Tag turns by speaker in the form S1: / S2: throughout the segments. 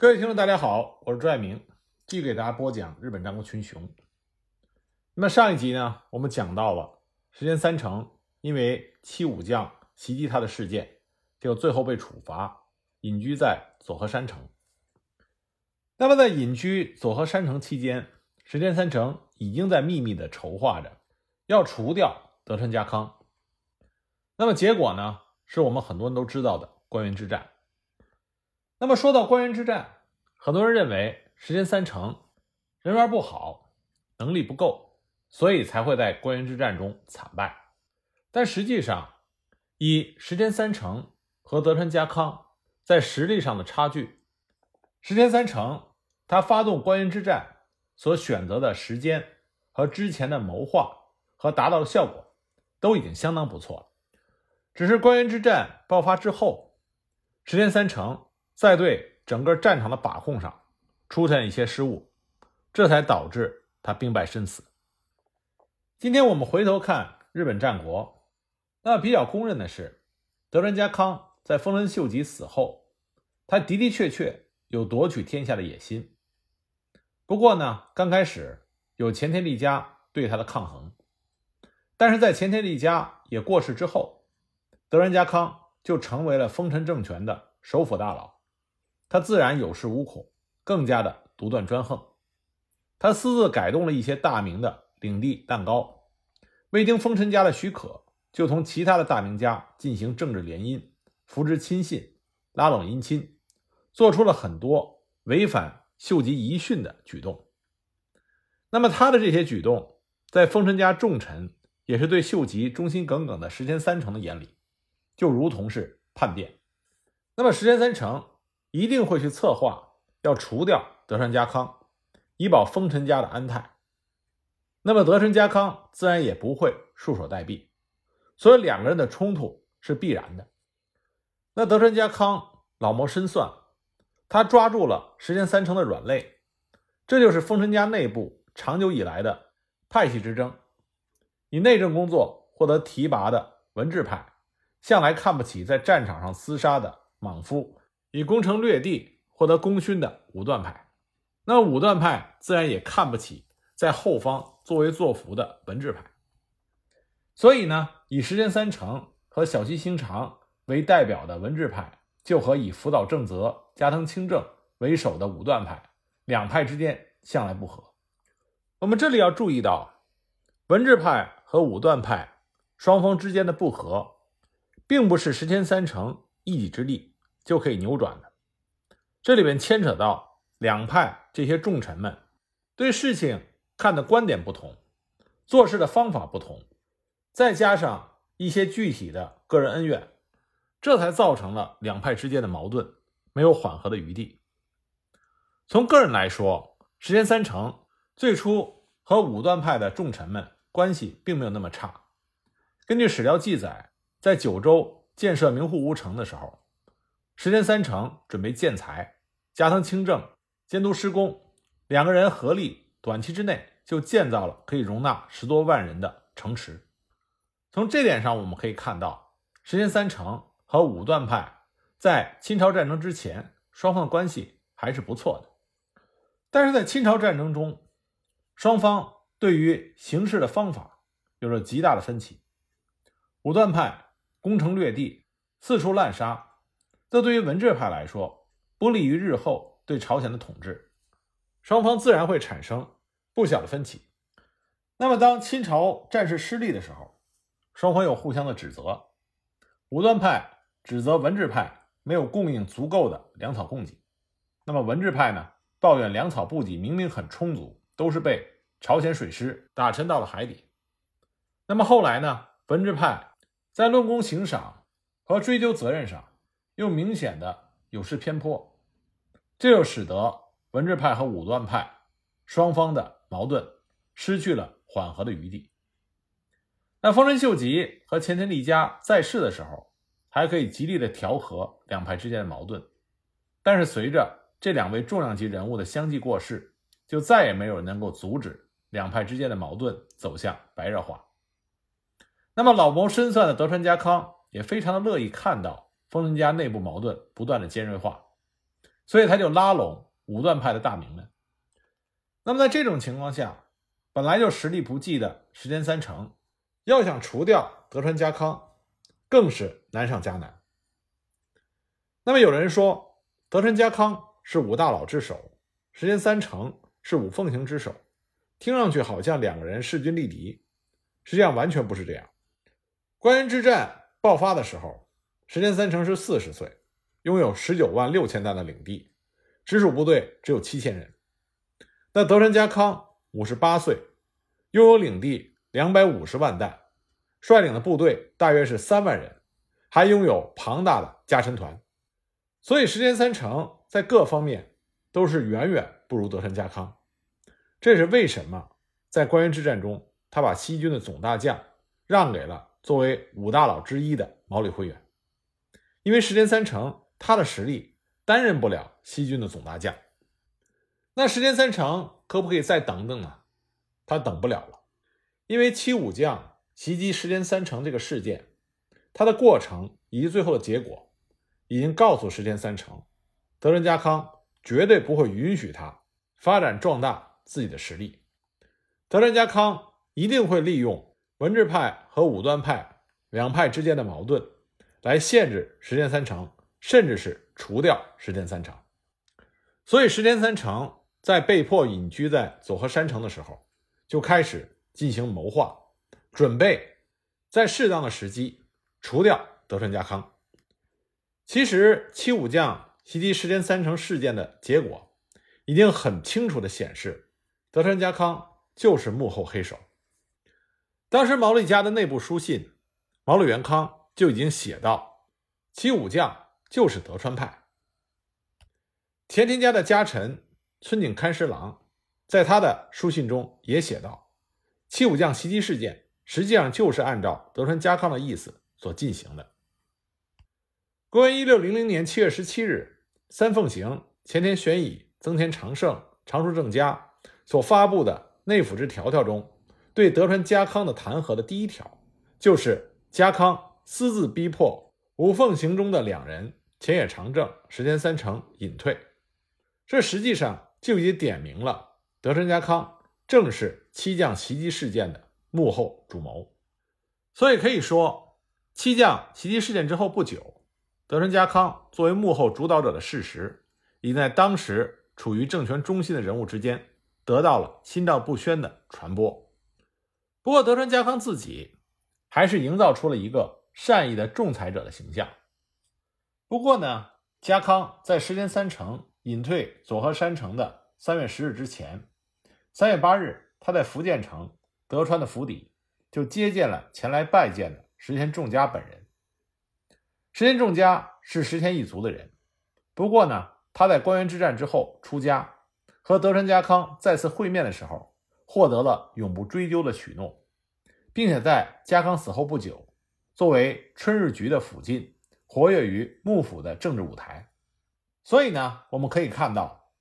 S1: 各位听众，大家好，我是朱爱明，继续给大家播讲日本战国群雄。那么上一集呢，我们讲到了石田三成因为七武将袭击他的事件，就最后被处罚，隐居在佐贺山城。那么在隐居佐贺山城期间，石田三成已经在秘密的筹划着要除掉德川家康。那么结果呢，是我们很多人都知道的关原之战。那么说到关原之战，很多人认为石田三成人缘不好，能力不够，所以才会在关原之战中惨败。但实际上，以石田三成和德川家康在实力上的差距，石田三成他发动关原之战所选择的时间和之前的谋划和达到的效果都已经相当不错了。只是关原之战爆发之后，石田三成。在对整个战场的把控上出现一些失误，这才导致他兵败身死。今天我们回头看日本战国，那比较公认的是，德川家康在丰臣秀吉死后，他的的确确有夺取天下的野心。不过呢，刚开始有前田利家对他的抗衡，但是在前田利家也过世之后，德川家康就成为了丰臣政权的首辅大佬。他自然有恃无恐，更加的独断专横。他私自改动了一些大名的领地蛋糕，未经丰臣家的许可，就同其他的大名家进行政治联姻，扶植亲信，拉拢姻亲，做出了很多违反秀吉遗训的举动。那么他的这些举动，在丰臣家重臣，也是对秀吉忠心耿耿的石田三成的眼里，就如同是叛变。那么石田三成。一定会去策划要除掉德川家康，以保丰臣家的安泰。那么德川家康自然也不会束手待毙，所以两个人的冲突是必然的。那德川家康老谋深算，他抓住了石田三成的软肋，这就是丰臣家内部长久以来的派系之争。以内政工作获得提拔的文治派，向来看不起在战场上厮杀的莽夫。以攻城略地获得功勋的武断派，那武断派自然也看不起在后方作威作福的文治派。所以呢，以石田三成和小西行长为代表的文治派，就和以福岛正则、加藤清正为首的武断派两派之间向来不和。我们这里要注意到，文治派和武断派双方之间的不和，并不是石田三成一己之力。就可以扭转的。这里边牵扯到两派这些重臣们对事情看的观点不同，做事的方法不同，再加上一些具体的个人恩怨，这才造成了两派之间的矛盾没有缓和的余地。从个人来说，石田三成最初和武断派的重臣们关系并没有那么差。根据史料记载，在九州建设名护屋城的时候。石田三成准备建材，加藤清正监督施工，两个人合力，短期之内就建造了可以容纳十多万人的城池。从这点上，我们可以看到，石田三成和武断派在清朝战争之前，双方的关系还是不错的。但是在清朝战争中，双方对于行事的方法有着极大的分歧。武断派攻城略地，四处滥杀。这对于文治派来说，不利于日后对朝鲜的统治，双方自然会产生不小的分歧。那么，当清朝战事失利的时候，双方又互相的指责。武断派指责文治派没有供应足够的粮草供给，那么文治派呢，抱怨粮草补给明明很充足，都是被朝鲜水师打沉到了海底。那么后来呢，文治派在论功行赏和追究责任上。又明显的有失偏颇，这就使得文治派和武断派双方的矛盾失去了缓和的余地。那丰臣秀吉和前田利家在世的时候，还可以极力的调和两派之间的矛盾，但是随着这两位重量级人物的相继过世，就再也没有人能够阻止两派之间的矛盾走向白热化。那么老谋深算的德川家康也非常的乐意看到。丰臣家内部矛盾不断的尖锐化，所以他就拉拢武断派的大名们。那么在这种情况下，本来就实力不济的石田三成，要想除掉德川家康，更是难上加难。那么有人说，德川家康是五大佬之首，石田三成是五奉行之首，听上去好像两个人势均力敌，实际上完全不是这样。关原之战爆发的时候，石田三成是四十岁，拥有十九万六千担的领地，直属部队只有七千人。那德川家康五十八岁，拥有领地两百五十万担，率领的部队大约是三万人，还拥有庞大的家臣团。所以石田三成在各方面都是远远不如德川家康。这是为什么？在关原之战中，他把西军的总大将让给了作为五大佬之一的毛利辉元，因为石田三成他的实力担任不了西军的总大将。那石田三成可不可以再等等呢？他等不了了，因为七武将袭击石田三成这个事件，它的过程以及最后的结果。已经告诉石田三成，德川家康绝对不会允许他发展壮大自己的实力。德川家康一定会利用文治派和武断派两派之间的矛盾，来限制石田三成，甚至是除掉石田三成。所以，石田三成在被迫隐居在佐贺山城的时候，就开始进行谋划，准备在适当的时机除掉德川家康。其实，七武将袭击石田三成事件的结果，已经很清楚地显示，德川家康就是幕后黑手。当时毛利家的内部书信，毛利元康就已经写到，七武将就是德川派。前田家的家臣村井勘十郎，在他的书信中也写道，七武将袭击事件实际上就是按照德川家康的意思所进行的。公元一六零零年七月十七日，三奉行前田玄以、增田长盛、长叔正家所发布的内府之条条中，对德川家康的弹劾的第一条，就是家康私自逼迫五奉行中的两人前野长政、石田三成隐退。这实际上就已经点明了德川家康正是七将袭击事件的幕后主谋。所以可以说，七将袭击事件之后不久。德川家康作为幕后主导者的事实，已在当时处于政权中心的人物之间得到了心照不宣的传播。不过，德川家康自己还是营造出了一个善意的仲裁者的形象。不过呢，家康在石田三成隐退佐贺山城的三月十日之前，三月八日，他在福建城德川的府邸就接见了前来拜见的石田仲家本人。石田仲家是石田一族的人，不过呢，他在关原之战之后出家，和德川家康再次会面的时候，获得了永不追究的许诺，并且在家康死后不久，作为春日局的府近，活跃于幕府的政治舞台。所以呢，我们可以看到，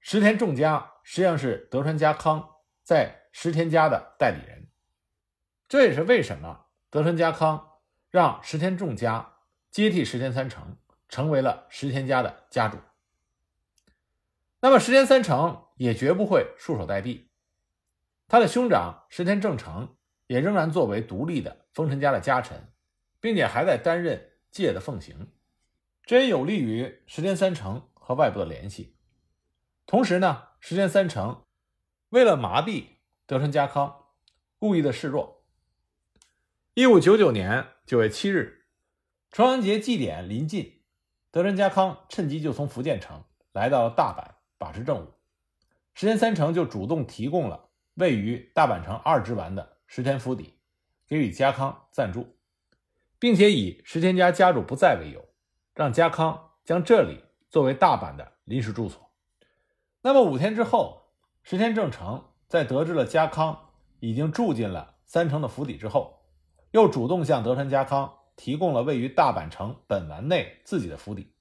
S1: 石田仲家实际上是德川家康在石田家的代理人。这也是为什么德川家康让石田仲家。接替石田三成，成为了石田家的家主。那么石田三成也绝不会束手待毙，他的兄长石田正成也仍然作为独立的丰臣家的家臣，并且还在担任界的奉行，这也有利于石田三成和外部的联系。同时呢，石田三成为了麻痹德川家康，故意的示弱。一五九九年九月七日。重阳节祭典临近，德川家康趁机就从福建城来到了大阪把持政务。石田三成就主动提供了位于大阪城二之丸的石田府邸，给予家康暂住，并且以石田家家主不在为由，让家康将这里作为大阪的临时住所。那么五天之后，石田正成在得知了家康已经住进了三成的府邸之后，又主动向德川家康。提供了位于大阪城本丸内自己的府邸。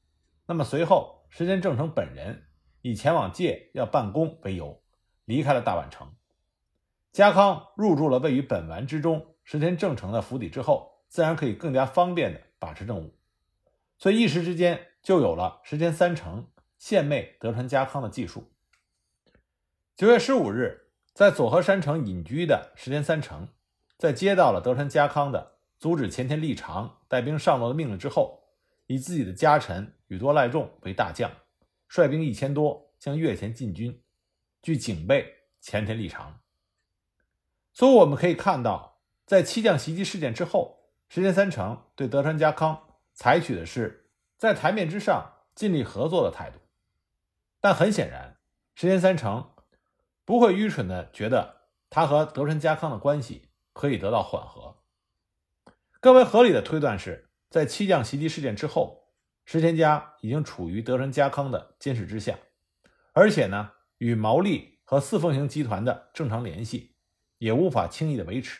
S1: 那么随后，石田正成本人以前往界要办公为由，离开了大阪城。家康入住了位于本丸之中石田正成的府邸之后，自然可以更加方便的把持政务。所以一时之间就有了石田三成献媚德川家康的技术。九月十五日，在佐贺山城隐居的石田三成，在接到了德川家康的阻止前田利长带兵上洛的命令之后，以自己的家臣宇多赖重为大将，率兵一千多向越前进军，据警备前田利长。所以我们可以看到，在七将袭击事件之后，石田三成对德川家康采取的是在台面之上尽力合作的态度。但很显然，石田三成不会愚蠢的觉得他和德川家康的关系可以得到缓和。更为合理的推断是，在七将袭击事件之后，石田家已经处于德川家康的监视之下，而且呢，与毛利和四凤行集团的正常联系。也无法轻易的维持。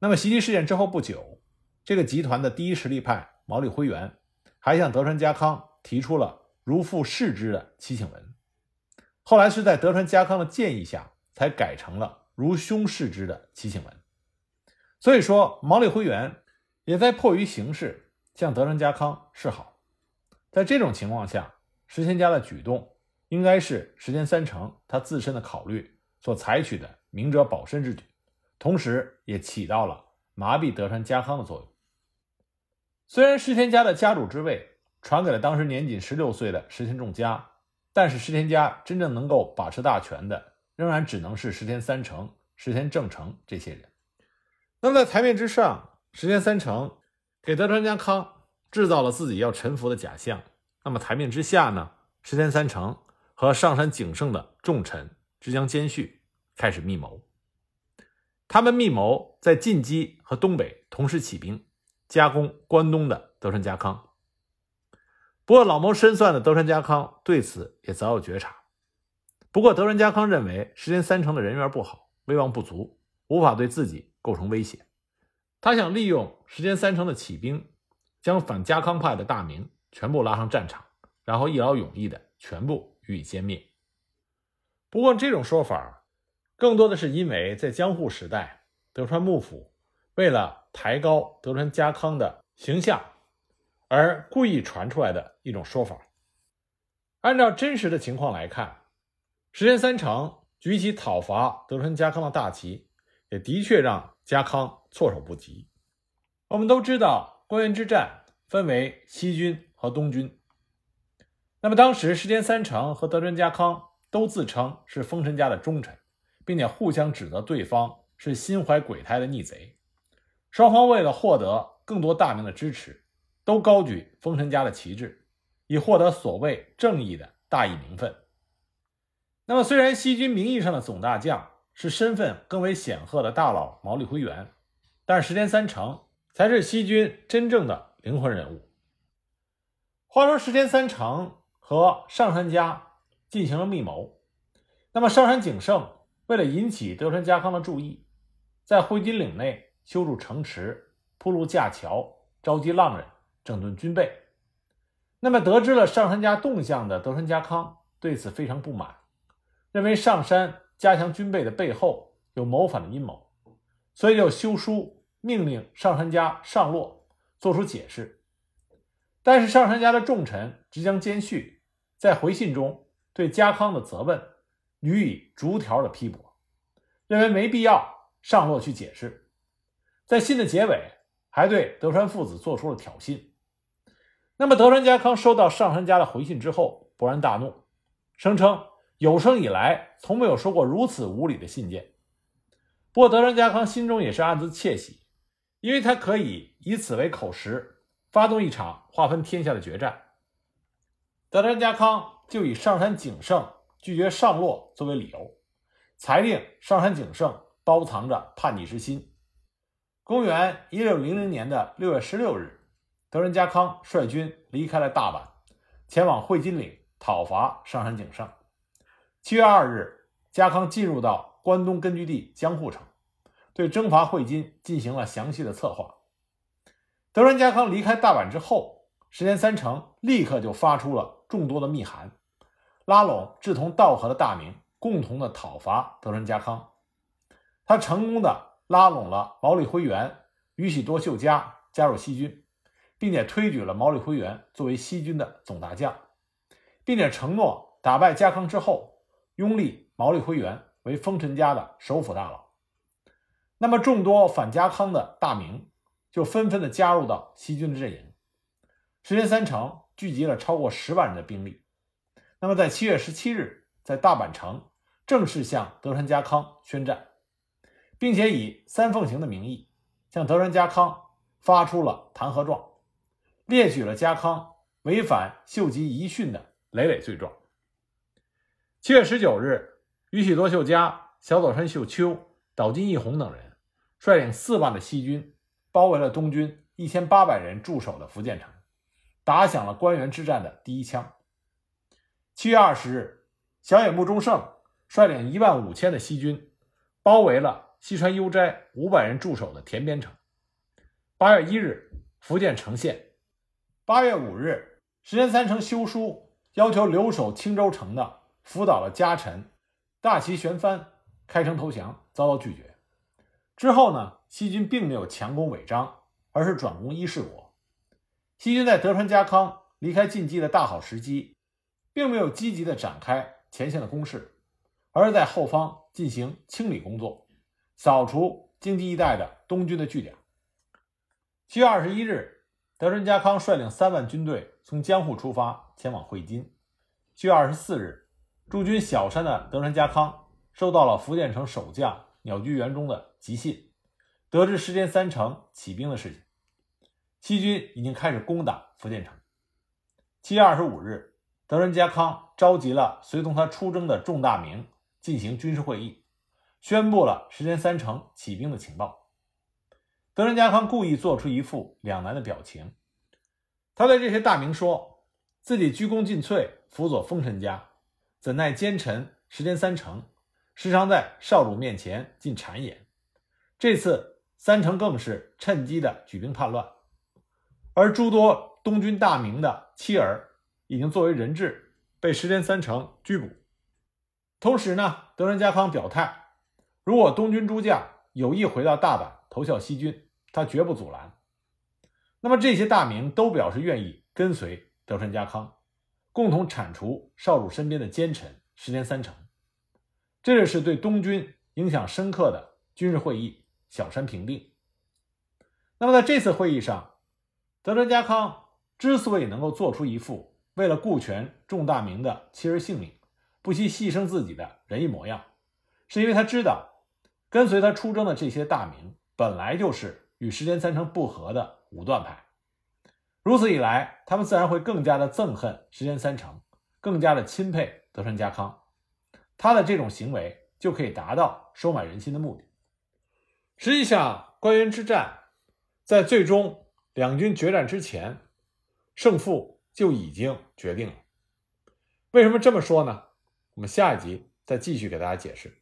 S1: 那么袭击事件之后不久，这个集团的第一实力派毛利辉元还向德川家康提出了如父视之的祈请文，后来是在德川家康的建议下才改成了如兄视之的祈请文。所以说，毛利辉元也在迫于形势向德川家康示好。在这种情况下，石田家的举动应该是石田三成他自身的考虑所采取的。明哲保身之举，同时也起到了麻痹德川家康的作用。虽然石田家的家主之位传给了当时年仅十六岁的石田重家，但是石田家真正能够把持大权的，仍然只能是石田三成、石田正成这些人。那么在台面之上，石田三成给德川家康制造了自己要臣服的假象。那么台面之下呢？石田三成和上山景胜的重臣之将兼续。开始密谋，他们密谋在晋畿和东北同时起兵，夹攻关东的德川家康。不过，老谋深算的德川家康对此也早有觉察。不过，德川家康认为石田三成的人缘不好，威望不足，无法对自己构成威胁。他想利用石田三成的起兵，将反家康派的大名全部拉上战场，然后一劳永逸的全部予以歼灭。不过，这种说法。更多的是因为在江户时代，德川幕府为了抬高德川家康的形象，而故意传出来的一种说法。按照真实的情况来看，石田三成举起讨伐德川家康的大旗，也的确让家康措手不及。我们都知道，关原之战分为西军和东军。那么当时石田三成和德川家康都自称是丰臣家的忠臣。并且互相指责对方是心怀鬼胎的逆贼，双方为了获得更多大名的支持，都高举丰臣家的旗帜，以获得所谓正义的大义名分。那么，虽然西军名义上的总大将是身份更为显赫的大佬毛利辉元，但是石田三成才是西军真正的灵魂人物。话说，石田三成和上杉家进行了密谋，那么上杉景胜。为了引起德川家康的注意，在会津岭内修筑城池、铺路架桥、召集浪人、整顿军备。那么，得知了上山家动向的德川家康对此非常不满，认为上山加强军备的背后有谋反的阴谋，所以就修书命令上山家上洛，做出解释。但是，上山家的重臣直将兼续在回信中对家康的责问。予以逐条的批驳，认为没必要上洛去解释。在信的结尾，还对德川父子做出了挑衅。那么，德川家康收到上杉家的回信之后，勃然大怒，声称有生以来从没有收过如此无礼的信件。不过，德川家康心中也是暗自窃喜，因为他可以以此为口实，发动一场划分天下的决战。德川家康就以上杉景胜。拒绝上洛作为理由，裁定上杉景胜包藏着叛逆之心。公元一六零零年的六月十六日，德川家康率军离开了大阪，前往会津岭讨伐上杉景胜。七月二日，家康进入到关东根据地江户城，对征伐会津进行了详细的策划。德川家康离开大阪之后，石田三成立刻就发出了众多的密函。拉拢志同道合的大名，共同的讨伐德川家康。他成功的拉拢了毛利辉元、宇喜多秀家加入西军，并且推举了毛利辉元作为西军的总大将，并且承诺打败家康之后，拥立毛利辉元为丰臣家的首辅大佬。那么，众多反家康的大名就纷纷的加入到西军的阵营。石田三成聚集了超过十万人的兵力。那么，在七月十七日，在大阪城正式向德川家康宣战，并且以三奉行的名义向德川家康发出了弹劾状，列举了家康违反秀吉遗训的累累罪状。七月十九日，宇喜多秀家、小佐川秀秋、岛津义弘等人。率领四万的西军，包围了东军一千八百人驻守的福建城，打响了关原之战的第一枪。七月二十日，小野木忠胜率领一万五千的西军，包围了西川悠斋五百人驻守的田边城。八月一日，福建城陷。八月五日，石田三成修书要求留守青州城的福岛的家臣大崎玄帆开城投降，遭到拒绝。之后呢，西军并没有强攻尾张，而是转攻伊势国。西军在德川家康离开晋冀的大好时机，并没有积极的展开前线的攻势，而是在后方进行清理工作，扫除京畿一带的东军的据点。七月二十一日，德川家康率领三万军队从江户出发，前往会津。七月二十四日，驻军小山的德川家康收到了福建城守将。鸟居元忠的急信，得知石田三成起兵的事情，西军已经开始攻打福建城。七月二十五日，德仁家康召集了随同他出征的众大名进行军事会议，宣布了石田三成起兵的情报。德仁家康故意做出一副两难的表情，他对这些大名说自己鞠躬尽瘁，辅佐丰臣家，怎奈奸臣石田三成。时常在少主面前进谗言，这次三成更是趁机的举兵叛乱，而诸多东军大名的妻儿已经作为人质被石田三成拘捕。同时呢，德川家康表态，如果东军诸将有意回到大阪投效西军，他绝不阻拦。那么这些大名都表示愿意跟随德川家康，共同铲除少主身边的奸臣石田三成。这是对东军影响深刻的军事会议小山平定。那么在这次会议上，德川家康之所以能够做出一副为了顾全众大名的妻儿性命，不惜牺牲自己的仁义模样，是因为他知道跟随他出征的这些大名本来就是与石田三成不和的武断派，如此一来，他们自然会更加的憎恨石田三成，更加的钦佩德川家康。他的这种行为就可以达到收买人心的目的。实际上，关原之战在最终两军决战之前，胜负就已经决定了。为什么这么说呢？我们下一集再继续给大家解释。